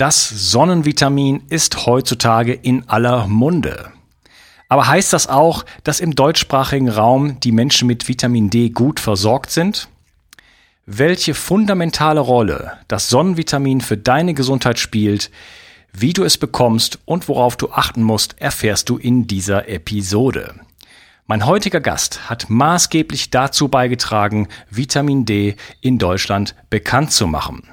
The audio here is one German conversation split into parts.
Das Sonnenvitamin ist heutzutage in aller Munde. Aber heißt das auch, dass im deutschsprachigen Raum die Menschen mit Vitamin D gut versorgt sind? Welche fundamentale Rolle das Sonnenvitamin für deine Gesundheit spielt, wie du es bekommst und worauf du achten musst, erfährst du in dieser Episode. Mein heutiger Gast hat maßgeblich dazu beigetragen, Vitamin D in Deutschland bekannt zu machen.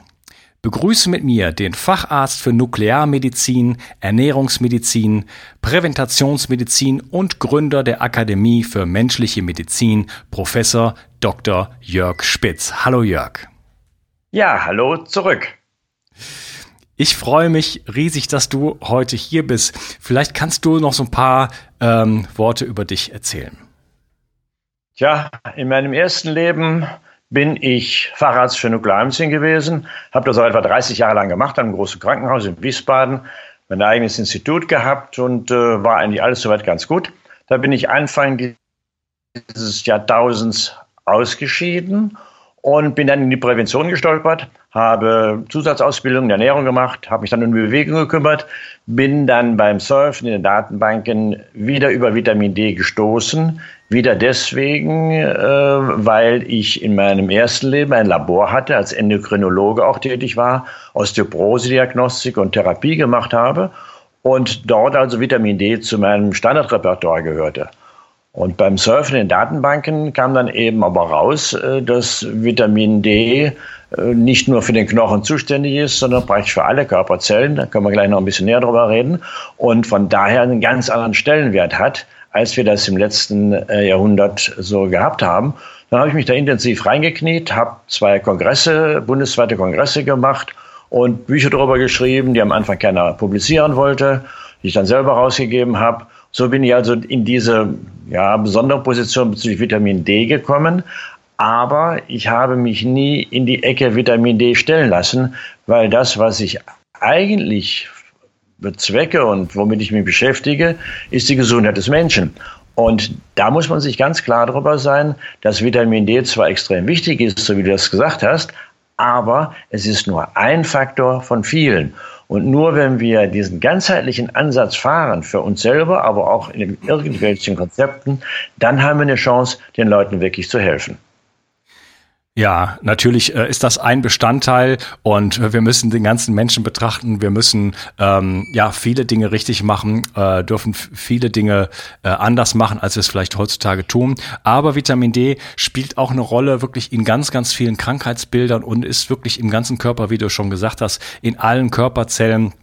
Begrüße mit mir den Facharzt für Nuklearmedizin, Ernährungsmedizin, Präventationsmedizin und Gründer der Akademie für menschliche Medizin, Professor Dr. Jörg Spitz. Hallo Jörg. Ja, hallo zurück. Ich freue mich riesig, dass du heute hier bist. Vielleicht kannst du noch so ein paar ähm, Worte über dich erzählen. Ja, in meinem ersten Leben bin ich Facharzt für Nuklearmedizin gewesen, habe das auch etwa 30 Jahre lang gemacht, an einem großen Krankenhaus in Wiesbaden, mein eigenes Institut gehabt und äh, war eigentlich alles soweit ganz gut. Da bin ich Anfang dieses Jahrtausends ausgeschieden und bin dann in die Prävention gestolpert, habe Zusatzausbildung in Ernährung gemacht, habe mich dann um die Bewegung gekümmert, bin dann beim Surfen in den Datenbanken wieder über Vitamin D gestoßen, wieder deswegen, äh, weil ich in meinem ersten Leben ein Labor hatte, als Endokrinologe auch tätig war, Osteoporose-Diagnostik und Therapie gemacht habe und dort also Vitamin D zu meinem Standardrepertoire gehörte. Und beim Surfen in Datenbanken kam dann eben aber raus, äh, dass Vitamin D äh, nicht nur für den Knochen zuständig ist, sondern praktisch für alle Körperzellen. Da können wir gleich noch ein bisschen näher drüber reden. Und von daher einen ganz anderen Stellenwert hat, als wir das im letzten äh, Jahrhundert so gehabt haben. Dann habe ich mich da intensiv reingekniet, habe zwei Kongresse, bundesweite Kongresse gemacht und Bücher darüber geschrieben, die am Anfang keiner publizieren wollte, die ich dann selber rausgegeben habe. So bin ich also in diese ja, besondere Position bezüglich Vitamin D gekommen. Aber ich habe mich nie in die Ecke Vitamin D stellen lassen, weil das, was ich eigentlich bezwecke und womit ich mich beschäftige, ist die Gesundheit des Menschen. Und da muss man sich ganz klar darüber sein, dass Vitamin D zwar extrem wichtig ist, so wie du das gesagt hast, aber es ist nur ein Faktor von vielen. Und nur wenn wir diesen ganzheitlichen Ansatz fahren, für uns selber, aber auch in irgendwelchen Konzepten, dann haben wir eine Chance, den Leuten wirklich zu helfen. Ja, natürlich äh, ist das ein Bestandteil und äh, wir müssen den ganzen Menschen betrachten. Wir müssen ähm, ja viele Dinge richtig machen, äh, dürfen viele Dinge äh, anders machen, als wir es vielleicht heutzutage tun. Aber Vitamin D spielt auch eine Rolle wirklich in ganz, ganz vielen Krankheitsbildern und ist wirklich im ganzen Körper, wie du schon gesagt hast, in allen Körperzellen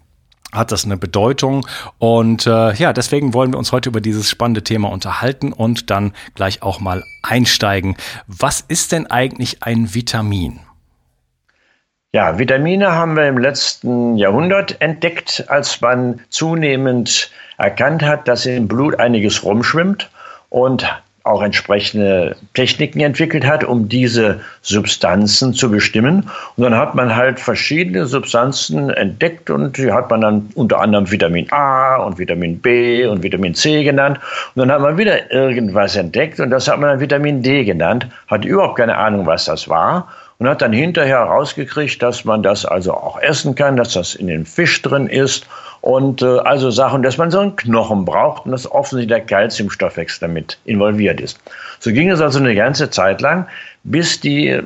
hat das eine Bedeutung. Und äh, ja, deswegen wollen wir uns heute über dieses spannende Thema unterhalten und dann gleich auch mal einsteigen. Was ist denn eigentlich ein Vitamin? Ja, Vitamine haben wir im letzten Jahrhundert entdeckt, als man zunehmend erkannt hat, dass im Blut einiges rumschwimmt und auch entsprechende Techniken entwickelt hat, um diese Substanzen zu bestimmen. Und dann hat man halt verschiedene Substanzen entdeckt und die hat man dann unter anderem Vitamin A und Vitamin B und Vitamin C genannt. Und dann hat man wieder irgendwas entdeckt und das hat man dann Vitamin D genannt, hat überhaupt keine Ahnung, was das war und hat dann hinterher rausgekriegt, dass man das also auch essen kann, dass das in dem Fisch drin ist und äh, also Sachen, dass man so einen Knochen braucht und dass offensichtlich der Kalziumstoffwechsel damit involviert ist. So ging es also eine ganze Zeit lang, bis die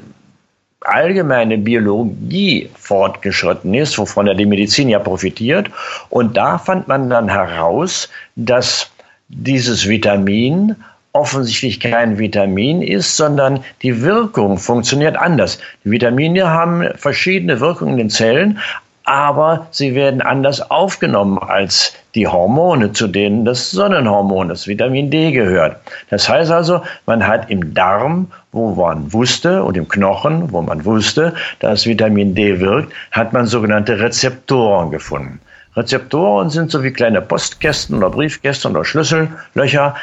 allgemeine Biologie fortgeschritten ist, wovon ja die Medizin ja profitiert. Und da fand man dann heraus, dass dieses Vitamin offensichtlich kein Vitamin ist, sondern die Wirkung funktioniert anders. Die Vitamine haben verschiedene Wirkungen in den Zellen, aber sie werden anders aufgenommen als die Hormone, zu denen das Sonnenhormon, das Vitamin D gehört. Das heißt also, man hat im Darm, wo man wusste, und im Knochen, wo man wusste, dass Vitamin D wirkt, hat man sogenannte Rezeptoren gefunden. Rezeptoren sind so wie kleine Postkästen oder Briefkästen oder Schlüssellöcher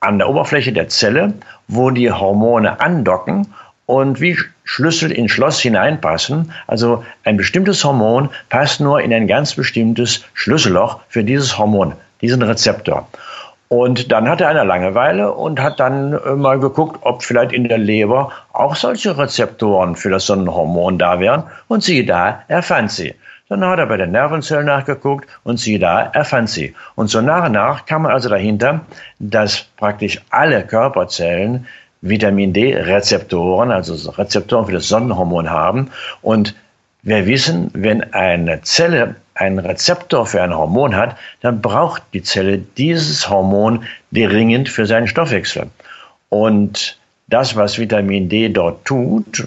an der Oberfläche der Zelle, wo die Hormone andocken und wie Schlüssel in Schloss hineinpassen. Also ein bestimmtes Hormon passt nur in ein ganz bestimmtes Schlüsselloch für dieses Hormon, diesen Rezeptor. Und dann hatte einer Langeweile und hat dann äh, mal geguckt, ob vielleicht in der Leber auch solche Rezeptoren für das Sonnenhormon da wären. Und siehe da, er fand sie. Dann hat er bei den Nervenzellen nachgeguckt und siehe da, er fand sie. Und so nach und nach kam man also dahinter, dass praktisch alle Körperzellen Vitamin D-Rezeptoren, also Rezeptoren für das Sonnenhormon haben. Und wir wissen, wenn eine Zelle einen Rezeptor für ein Hormon hat, dann braucht die Zelle dieses Hormon dringend für seinen Stoffwechsel. Und das, was Vitamin D dort tut,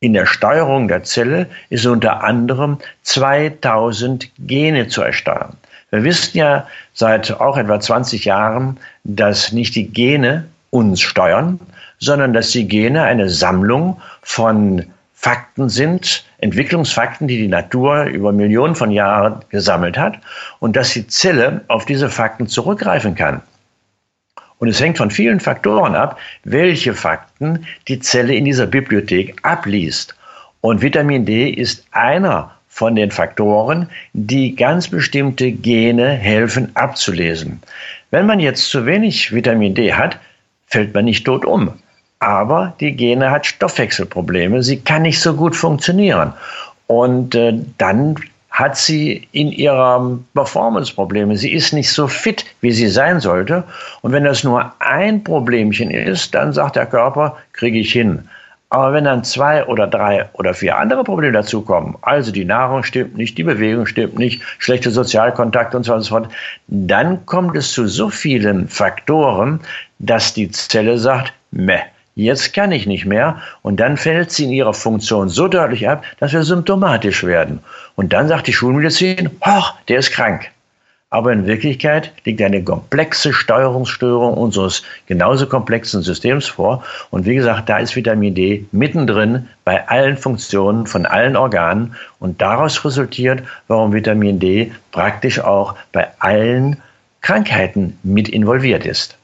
in der Steuerung der Zelle, ist unter anderem 2000 Gene zu ersteuern. Wir wissen ja seit auch etwa 20 Jahren, dass nicht die Gene uns steuern, sondern dass die Gene eine Sammlung von Fakten sind, Entwicklungsfakten, die die Natur über Millionen von Jahren gesammelt hat und dass die Zelle auf diese Fakten zurückgreifen kann. Und es hängt von vielen Faktoren ab, welche Fakten die Zelle in dieser Bibliothek abliest. Und Vitamin D ist einer von den Faktoren, die ganz bestimmte Gene helfen abzulesen. Wenn man jetzt zu wenig Vitamin D hat, fällt man nicht tot um. Aber die Gene hat Stoffwechselprobleme, sie kann nicht so gut funktionieren. Und äh, dann hat sie in ihrer Performance Probleme. Sie ist nicht so fit, wie sie sein sollte. Und wenn das nur ein Problemchen ist, dann sagt der Körper, kriege ich hin. Aber wenn dann zwei oder drei oder vier andere Probleme dazukommen, also die Nahrung stimmt nicht, die Bewegung stimmt nicht, schlechte Sozialkontakt und so weiter und so fort, dann kommt es zu so vielen Faktoren, dass die Zelle sagt, meh, jetzt kann ich nicht mehr. Und dann fällt sie in ihrer Funktion so deutlich ab, dass wir symptomatisch werden. Und dann sagt die Schulmedizin, ach, der ist krank. Aber in Wirklichkeit liegt eine komplexe Steuerungsstörung unseres genauso komplexen Systems vor. Und wie gesagt, da ist Vitamin D mittendrin bei allen Funktionen von allen Organen. Und daraus resultiert, warum Vitamin D praktisch auch bei allen Krankheiten mit involviert ist.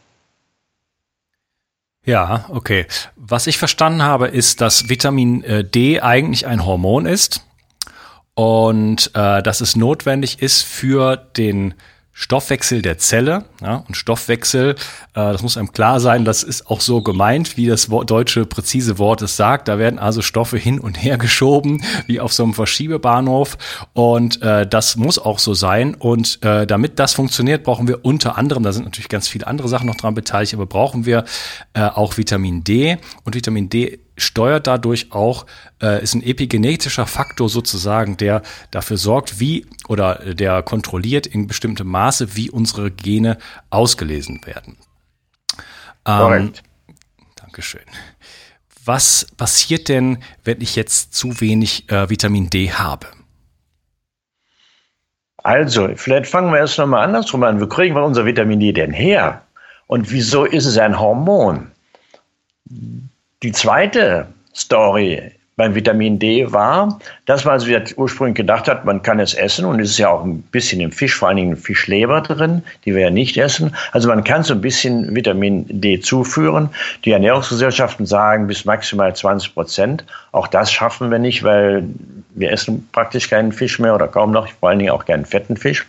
Ja, okay. Was ich verstanden habe, ist, dass Vitamin äh, D eigentlich ein Hormon ist und äh, dass es notwendig ist für den Stoffwechsel der Zelle. Ja, und Stoffwechsel, äh, das muss einem klar sein, das ist auch so gemeint, wie das deutsche präzise Wort es sagt. Da werden also Stoffe hin und her geschoben, wie auf so einem Verschiebebahnhof. Und äh, das muss auch so sein. Und äh, damit das funktioniert, brauchen wir unter anderem, da sind natürlich ganz viele andere Sachen noch dran beteiligt, aber brauchen wir äh, auch Vitamin D. Und Vitamin D steuert dadurch auch, äh, ist ein epigenetischer Faktor sozusagen, der dafür sorgt, wie oder der kontrolliert in bestimmtem Maße, wie unsere Gene ausgelesen werden. Ähm, Dankeschön. Was passiert denn, wenn ich jetzt zu wenig äh, Vitamin D habe? Also, vielleicht fangen wir erst nochmal andersrum an. Wo kriegen wir unser Vitamin D denn her? Und wieso ist es ein Hormon? Die zweite Story beim Vitamin D war, dass man also ursprünglich gedacht hat, man kann es essen und es ist ja auch ein bisschen im Fisch, vor allen Dingen Fischleber drin, die wir ja nicht essen. Also man kann so ein bisschen Vitamin D zuführen. Die Ernährungsgesellschaften sagen bis maximal 20 Prozent. Auch das schaffen wir nicht, weil wir essen praktisch keinen Fisch mehr oder kaum noch, vor allen Dingen auch keinen fetten Fisch.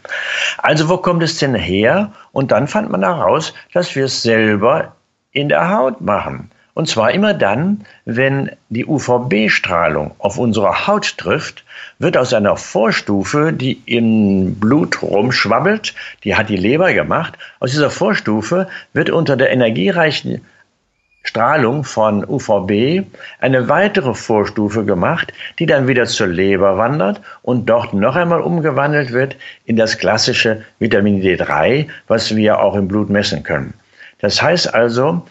Also wo kommt es denn her? Und dann fand man heraus, dass wir es selber in der Haut machen. Und zwar immer dann, wenn die UVB-Strahlung auf unsere Haut trifft, wird aus einer Vorstufe, die im Blut rumschwabbelt, die hat die Leber gemacht, aus dieser Vorstufe wird unter der energiereichen Strahlung von UVB eine weitere Vorstufe gemacht, die dann wieder zur Leber wandert und dort noch einmal umgewandelt wird in das klassische Vitamin D3, was wir auch im Blut messen können. Das heißt also,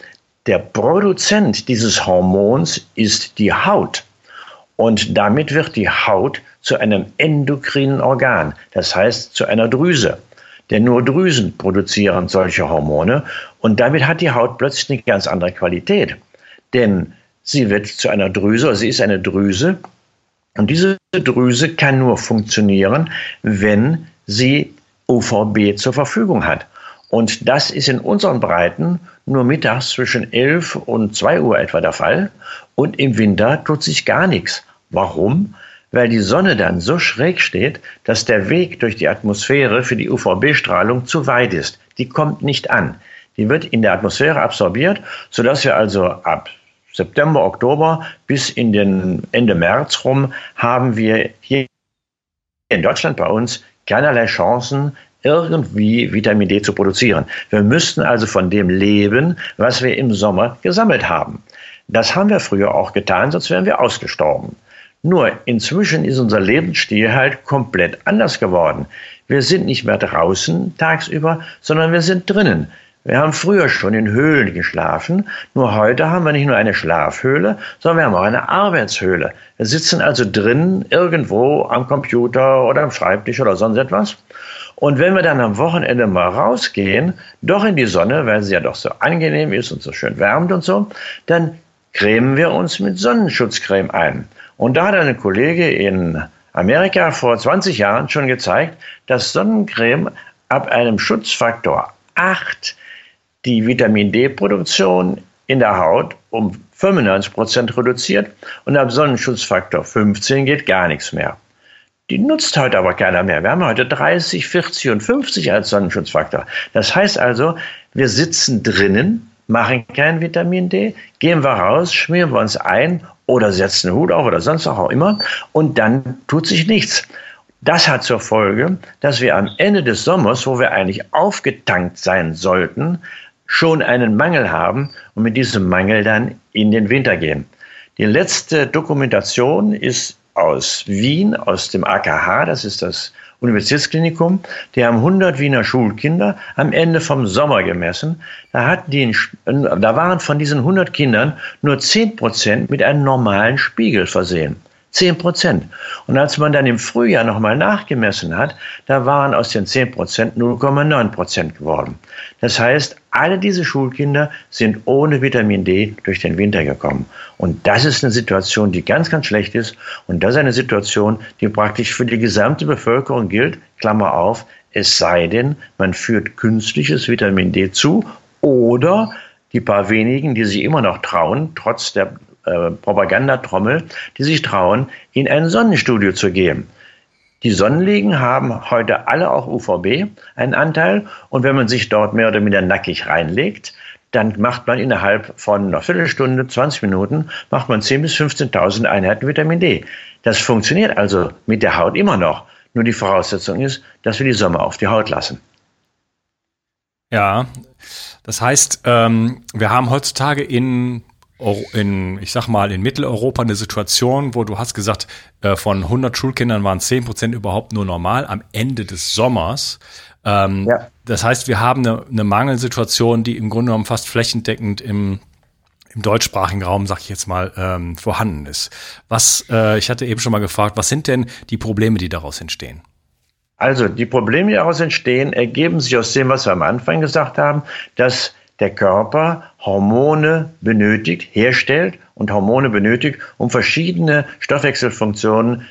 der Produzent dieses Hormons ist die Haut. Und damit wird die Haut zu einem endokrinen Organ, das heißt zu einer Drüse. Denn nur Drüsen produzieren solche Hormone und damit hat die Haut plötzlich eine ganz andere Qualität. Denn sie wird zu einer Drüse, also sie ist eine Drüse und diese Drüse kann nur funktionieren, wenn sie UVB zur Verfügung hat. Und das ist in unseren Breiten nur mittags zwischen 11 und 2 Uhr etwa der Fall. Und im Winter tut sich gar nichts. Warum? Weil die Sonne dann so schräg steht, dass der Weg durch die Atmosphäre für die UVB-Strahlung zu weit ist. Die kommt nicht an. Die wird in der Atmosphäre absorbiert, sodass wir also ab September, Oktober bis in den Ende März rum haben wir hier in Deutschland bei uns keinerlei Chancen, irgendwie Vitamin D zu produzieren. Wir müssten also von dem leben, was wir im Sommer gesammelt haben. Das haben wir früher auch getan, sonst wären wir ausgestorben. Nur inzwischen ist unser Lebensstil halt komplett anders geworden. Wir sind nicht mehr draußen tagsüber, sondern wir sind drinnen. Wir haben früher schon in Höhlen geschlafen, nur heute haben wir nicht nur eine Schlafhöhle, sondern wir haben auch eine Arbeitshöhle. Wir sitzen also drin irgendwo am Computer oder am Schreibtisch oder sonst etwas und wenn wir dann am Wochenende mal rausgehen, doch in die Sonne, weil sie ja doch so angenehm ist und so schön wärmt und so, dann cremen wir uns mit Sonnenschutzcreme ein. Und da hat eine Kollege in Amerika vor 20 Jahren schon gezeigt, dass Sonnencreme ab einem Schutzfaktor 8 die Vitamin D-Produktion in der Haut um 95 Prozent reduziert und ab Sonnenschutzfaktor 15 geht gar nichts mehr. Die nutzt heute aber keiner mehr. Wir haben heute 30, 40 und 50 als Sonnenschutzfaktor. Das heißt also, wir sitzen drinnen, machen kein Vitamin D, gehen wir raus, schmieren wir uns ein oder setzen einen Hut auf oder sonst auch immer und dann tut sich nichts. Das hat zur Folge, dass wir am Ende des Sommers, wo wir eigentlich aufgetankt sein sollten, schon einen Mangel haben und mit diesem Mangel dann in den Winter gehen. Die letzte Dokumentation ist aus Wien, aus dem AKH, das ist das Universitätsklinikum, die haben 100 Wiener Schulkinder am Ende vom Sommer gemessen. Da, hatten die, da waren von diesen 100 Kindern nur 10 Prozent mit einem normalen Spiegel versehen. 10 Prozent. Und als man dann im Frühjahr nochmal nachgemessen hat, da waren aus den 10 Prozent 0,9 Prozent geworden. Das heißt, alle diese Schulkinder sind ohne Vitamin D durch den Winter gekommen. Und das ist eine Situation, die ganz, ganz schlecht ist. Und das ist eine Situation, die praktisch für die gesamte Bevölkerung gilt. Klammer auf, es sei denn, man führt künstliches Vitamin D zu oder die paar wenigen, die sich immer noch trauen, trotz der äh, Propagandatrommel, die sich trauen, in ein Sonnenstudio zu gehen. Die Sonnenliegen haben heute alle auch UVB, einen Anteil. Und wenn man sich dort mehr oder minder nackig reinlegt, dann macht man innerhalb von einer Viertelstunde, 20 Minuten, macht man 10.000 bis 15.000 Einheiten Vitamin D. Das funktioniert also mit der Haut immer noch. Nur die Voraussetzung ist, dass wir die Sommer auf die Haut lassen. Ja, das heißt, ähm, wir haben heutzutage in in, ich sag mal, in Mitteleuropa eine Situation, wo du hast gesagt, äh, von 100 Schulkindern waren 10 Prozent überhaupt nur normal am Ende des Sommers. Ähm, ja. Das heißt, wir haben eine, eine Mangelsituation, die im Grunde genommen fast flächendeckend im, im deutschsprachigen Raum, sag ich jetzt mal, ähm, vorhanden ist. Was, äh, ich hatte eben schon mal gefragt, was sind denn die Probleme, die daraus entstehen? Also, die Probleme, die daraus entstehen, ergeben sich aus dem, was wir am Anfang gesagt haben, dass der Körper Hormone benötigt, herstellt und Hormone benötigt, um verschiedene Stoffwechselfunktionen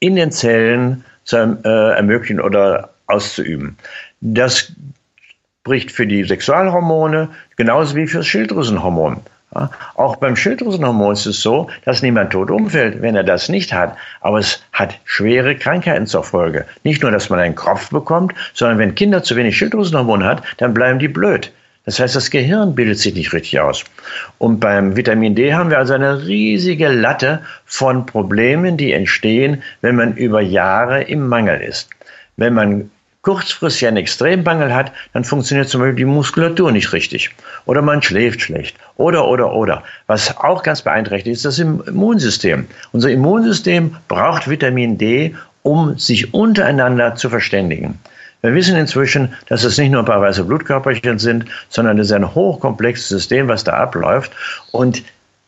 in den Zellen zu äh, ermöglichen oder auszuüben. Das spricht für die Sexualhormone genauso wie für das Schilddrüsenhormon. Ja, auch beim Schilddrüsenhormon ist es so, dass niemand tot umfällt, wenn er das nicht hat. Aber es hat schwere Krankheiten zur Folge. Nicht nur, dass man einen Kopf bekommt, sondern wenn Kinder zu wenig Schilddrüsenhormon hat, dann bleiben die blöd. Das heißt, das Gehirn bildet sich nicht richtig aus. Und beim Vitamin D haben wir also eine riesige Latte von Problemen, die entstehen, wenn man über Jahre im Mangel ist. Wenn man kurzfristig einen Extremmangel hat, dann funktioniert zum Beispiel die Muskulatur nicht richtig. Oder man schläft schlecht. Oder, oder, oder. Was auch ganz beeinträchtigt ist, das Immunsystem. Unser Immunsystem braucht Vitamin D, um sich untereinander zu verständigen. Wir wissen inzwischen, dass es nicht nur ein paar weiße Blutkörperchen sind, sondern es ist ein hochkomplexes System, was da abläuft. Und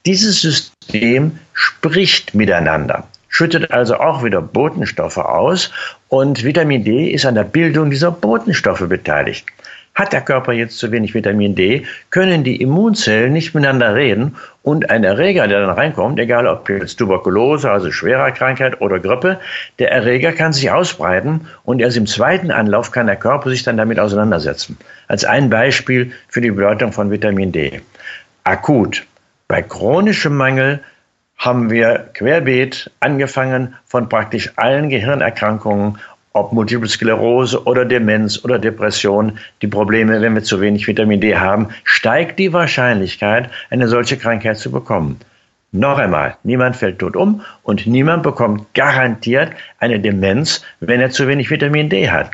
dieses System spricht miteinander, schüttet also auch wieder Botenstoffe aus und Vitamin D ist an der Bildung dieser Botenstoffe beteiligt. Hat der Körper jetzt zu wenig Vitamin D, können die Immunzellen nicht miteinander reden und ein Erreger, der dann reinkommt, egal ob jetzt Tuberkulose, also schwerer Krankheit oder Grippe, der Erreger kann sich ausbreiten und erst im zweiten Anlauf kann der Körper sich dann damit auseinandersetzen. Als ein Beispiel für die Bedeutung von Vitamin D. Akut. Bei chronischem Mangel haben wir querbeet angefangen von praktisch allen Gehirnerkrankungen ob Multiple Sklerose oder Demenz oder Depression, die Probleme, wenn wir zu wenig Vitamin D haben, steigt die Wahrscheinlichkeit, eine solche Krankheit zu bekommen. Noch einmal, niemand fällt tot um und niemand bekommt garantiert eine Demenz, wenn er zu wenig Vitamin D hat.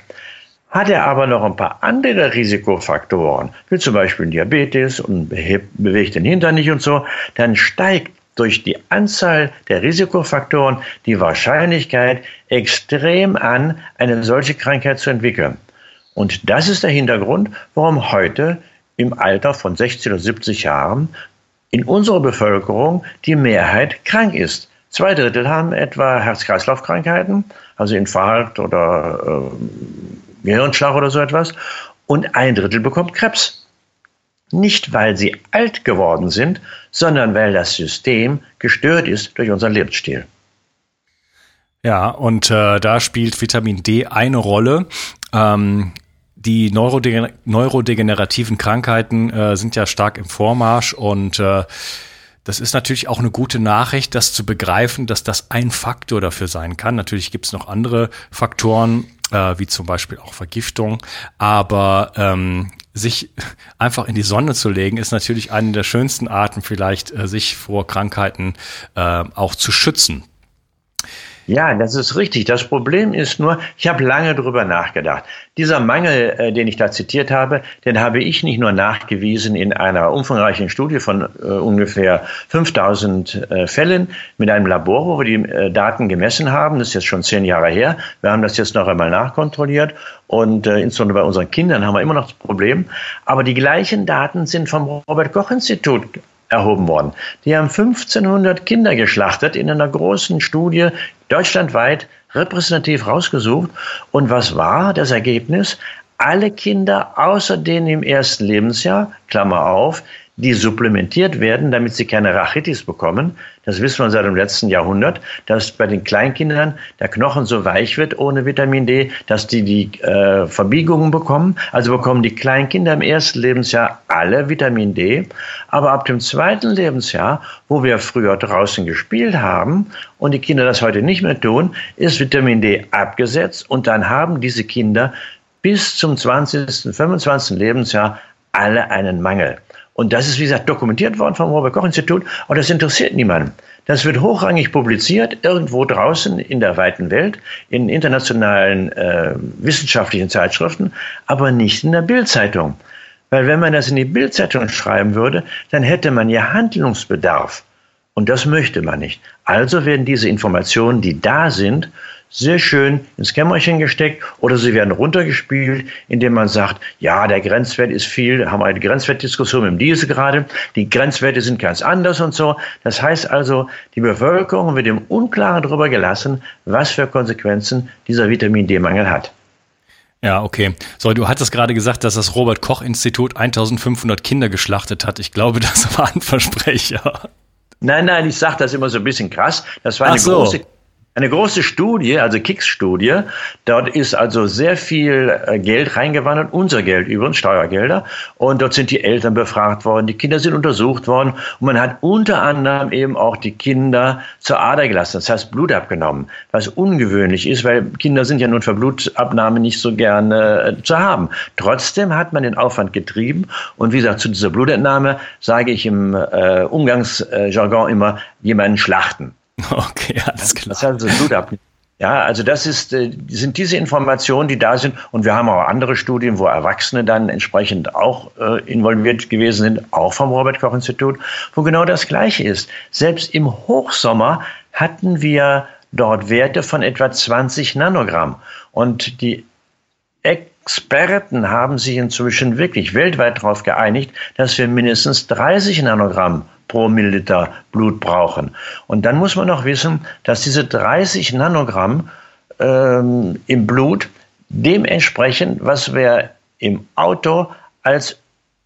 Hat er aber noch ein paar andere Risikofaktoren, wie zum Beispiel Diabetes und bewegt den Hintern nicht und so, dann steigt durch die Anzahl der Risikofaktoren die Wahrscheinlichkeit extrem an, eine solche Krankheit zu entwickeln. Und das ist der Hintergrund, warum heute im Alter von 60 oder 70 Jahren in unserer Bevölkerung die Mehrheit krank ist. Zwei Drittel haben etwa Herz-Kreislauf-Krankheiten, also Infarkt oder äh, Gehirnschlag oder so etwas, und ein Drittel bekommt Krebs. Nicht, weil sie alt geworden sind, sondern weil das System gestört ist durch unseren Lebensstil. Ja, und äh, da spielt Vitamin D eine Rolle. Ähm, die Neurodegener neurodegenerativen Krankheiten äh, sind ja stark im Vormarsch und äh, das ist natürlich auch eine gute Nachricht, das zu begreifen, dass das ein Faktor dafür sein kann. Natürlich gibt es noch andere Faktoren, äh, wie zum Beispiel auch Vergiftung, aber ähm, sich einfach in die Sonne zu legen, ist natürlich eine der schönsten Arten, vielleicht äh, sich vor Krankheiten äh, auch zu schützen. Ja, das ist richtig. Das Problem ist nur, ich habe lange darüber nachgedacht. Dieser Mangel, äh, den ich da zitiert habe, den habe ich nicht nur nachgewiesen in einer umfangreichen Studie von äh, ungefähr 5000 äh, Fällen mit einem Labor, wo wir die äh, Daten gemessen haben. Das ist jetzt schon zehn Jahre her. Wir haben das jetzt noch einmal nachkontrolliert und äh, insbesondere bei unseren Kindern haben wir immer noch das Problem. Aber die gleichen Daten sind vom Robert Koch Institut erhoben worden. Die haben 1500 Kinder geschlachtet in einer großen Studie deutschlandweit repräsentativ rausgesucht. Und was war das Ergebnis? Alle Kinder außer denen im ersten Lebensjahr, Klammer auf, die supplementiert werden, damit sie keine Rachitis bekommen. Das wissen wir seit dem letzten Jahrhundert, dass bei den Kleinkindern der Knochen so weich wird ohne Vitamin D, dass die die äh, Verbiegungen bekommen. Also bekommen die Kleinkinder im ersten Lebensjahr alle Vitamin D. Aber ab dem zweiten Lebensjahr, wo wir früher draußen gespielt haben und die Kinder das heute nicht mehr tun, ist Vitamin D abgesetzt und dann haben diese Kinder bis zum 20., 25. Lebensjahr alle einen Mangel. Und das ist, wie gesagt, dokumentiert worden vom Robert-Koch-Institut, aber das interessiert niemanden. Das wird hochrangig publiziert, irgendwo draußen in der weiten Welt, in internationalen äh, wissenschaftlichen Zeitschriften, aber nicht in der Bildzeitung. Weil wenn man das in die Bildzeitung schreiben würde, dann hätte man ja Handlungsbedarf. Und das möchte man nicht. Also werden diese Informationen, die da sind, sehr schön ins Kämmerchen gesteckt oder sie werden runtergespielt, indem man sagt, ja, der Grenzwert ist viel, haben wir eine Grenzwertdiskussion mit dem Diesel gerade, die Grenzwerte sind ganz anders und so. Das heißt also, die Bevölkerung wird im Unklaren darüber gelassen, was für Konsequenzen dieser Vitamin D-Mangel hat. Ja, okay. So, du hattest gerade gesagt, dass das Robert Koch Institut 1500 Kinder geschlachtet hat. Ich glaube, das war ein Versprecher. Nein, nein, ich sage das immer so ein bisschen krass. Das war eine so. große eine große Studie, also Kicks-Studie. Dort ist also sehr viel äh, Geld reingewandert, unser Geld übrigens, Steuergelder. Und dort sind die Eltern befragt worden, die Kinder sind untersucht worden. Und man hat unter anderem eben auch die Kinder zur Ader gelassen, das heißt Blut abgenommen. Was ungewöhnlich ist, weil Kinder sind ja nun für Blutabnahme nicht so gerne äh, zu haben. Trotzdem hat man den Aufwand getrieben. Und wie gesagt, zu dieser Blutentnahme sage ich im äh, Umgangsjargon immer, jemanden schlachten. Okay, alles klar. Das heißt also Blut Ja, also das ist, äh, sind diese Informationen, die da sind. Und wir haben auch andere Studien, wo Erwachsene dann entsprechend auch äh, involviert gewesen sind, auch vom Robert Koch Institut, wo genau das Gleiche ist. Selbst im Hochsommer hatten wir dort Werte von etwa 20 Nanogramm. Und die Experten haben sich inzwischen wirklich weltweit darauf geeinigt, dass wir mindestens 30 Nanogramm pro Milliliter Blut brauchen. Und dann muss man noch wissen, dass diese 30 Nanogramm ähm, im Blut dementsprechend, was wir im Auto als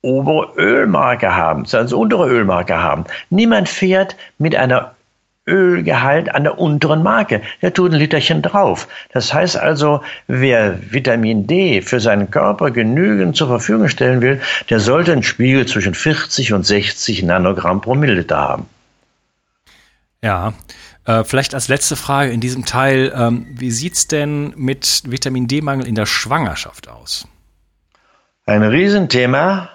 obere Ölmarke haben, als untere Ölmarke haben. Niemand fährt mit einer Ölgehalt an der unteren Marke. Der tut ein Literchen drauf. Das heißt also, wer Vitamin D für seinen Körper genügend zur Verfügung stellen will, der sollte einen Spiegel zwischen 40 und 60 Nanogramm pro Milliliter haben. Ja, äh, vielleicht als letzte Frage in diesem Teil, ähm, wie es denn mit Vitamin D-Mangel in der Schwangerschaft aus? Ein Riesenthema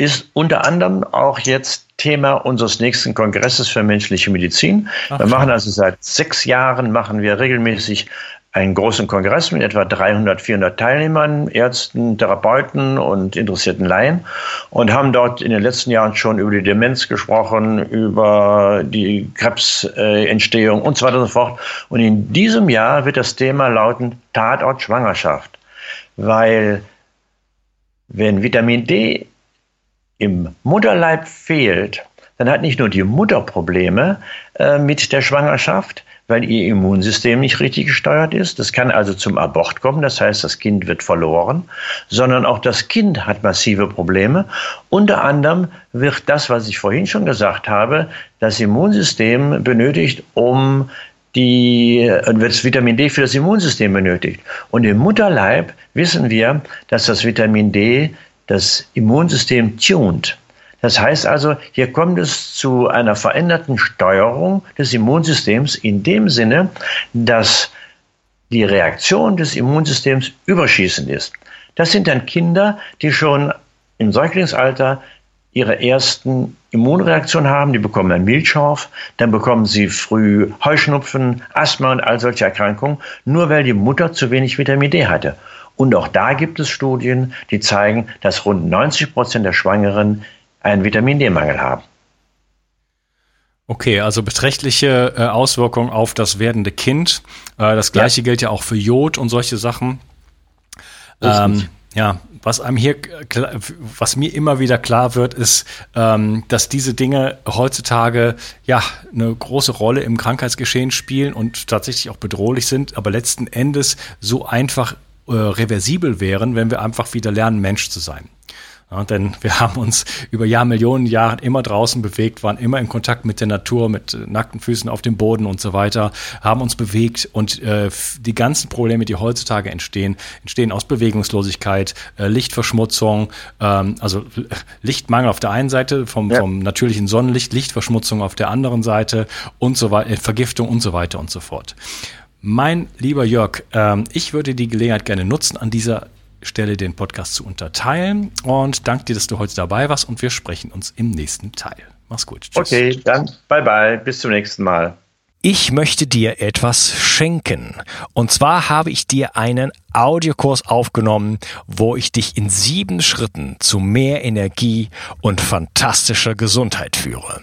ist unter anderem auch jetzt Thema unseres nächsten Kongresses für menschliche Medizin. Ach, wir machen also seit sechs Jahren machen wir regelmäßig einen großen Kongress mit etwa 300, 400 Teilnehmern, Ärzten, Therapeuten und interessierten Laien und haben dort in den letzten Jahren schon über die Demenz gesprochen, über die Krebsentstehung und so weiter und so fort. Und in diesem Jahr wird das Thema lauten Tatort Schwangerschaft, weil wenn Vitamin D im Mutterleib fehlt, dann hat nicht nur die Mutter Probleme äh, mit der Schwangerschaft, weil ihr Immunsystem nicht richtig gesteuert ist. Das kann also zum Abort kommen, das heißt, das Kind wird verloren, sondern auch das Kind hat massive Probleme. Unter anderem wird das, was ich vorhin schon gesagt habe, das Immunsystem benötigt, um die wird das Vitamin D für das Immunsystem benötigt. Und im Mutterleib wissen wir, dass das Vitamin D das Immunsystem tuned. Das heißt also, hier kommt es zu einer veränderten Steuerung des Immunsystems in dem Sinne, dass die Reaktion des Immunsystems überschießend ist. Das sind dann Kinder, die schon im Säuglingsalter ihre ersten Immunreaktionen haben, die bekommen einen Milchschorf, dann bekommen sie früh Heuschnupfen, Asthma und all solche Erkrankungen, nur weil die Mutter zu wenig Vitamin D hatte. Und auch da gibt es Studien, die zeigen, dass rund 90 Prozent der Schwangeren einen Vitamin D-Mangel haben. Okay, also beträchtliche äh, Auswirkungen auf das werdende Kind. Äh, das gleiche ja. gilt ja auch für Jod und solche Sachen. Ähm, ja, was einem hier, was mir immer wieder klar wird, ist, ähm, dass diese Dinge heutzutage ja eine große Rolle im Krankheitsgeschehen spielen und tatsächlich auch bedrohlich sind, aber letzten Endes so einfach äh, reversibel wären, wenn wir einfach wieder lernen, Mensch zu sein. Ja, denn wir haben uns über Jahrmillionen Jahre immer draußen bewegt, waren immer in Kontakt mit der Natur, mit nackten Füßen auf dem Boden und so weiter, haben uns bewegt und äh, die ganzen Probleme, die heutzutage entstehen, entstehen aus Bewegungslosigkeit, äh, Lichtverschmutzung, ähm, also Lichtmangel auf der einen Seite vom, ja. vom natürlichen Sonnenlicht, Lichtverschmutzung auf der anderen Seite und so weiter, Vergiftung und so weiter und so fort. Mein lieber Jörg, ähm, ich würde die Gelegenheit gerne nutzen, an dieser Stelle den Podcast zu unterteilen und danke dir, dass du heute dabei warst und wir sprechen uns im nächsten Teil. Mach's gut. Tschüss. Okay, dann bye bye, bis zum nächsten Mal. Ich möchte dir etwas schenken. Und zwar habe ich dir einen Audiokurs aufgenommen, wo ich dich in sieben Schritten zu mehr Energie und fantastischer Gesundheit führe.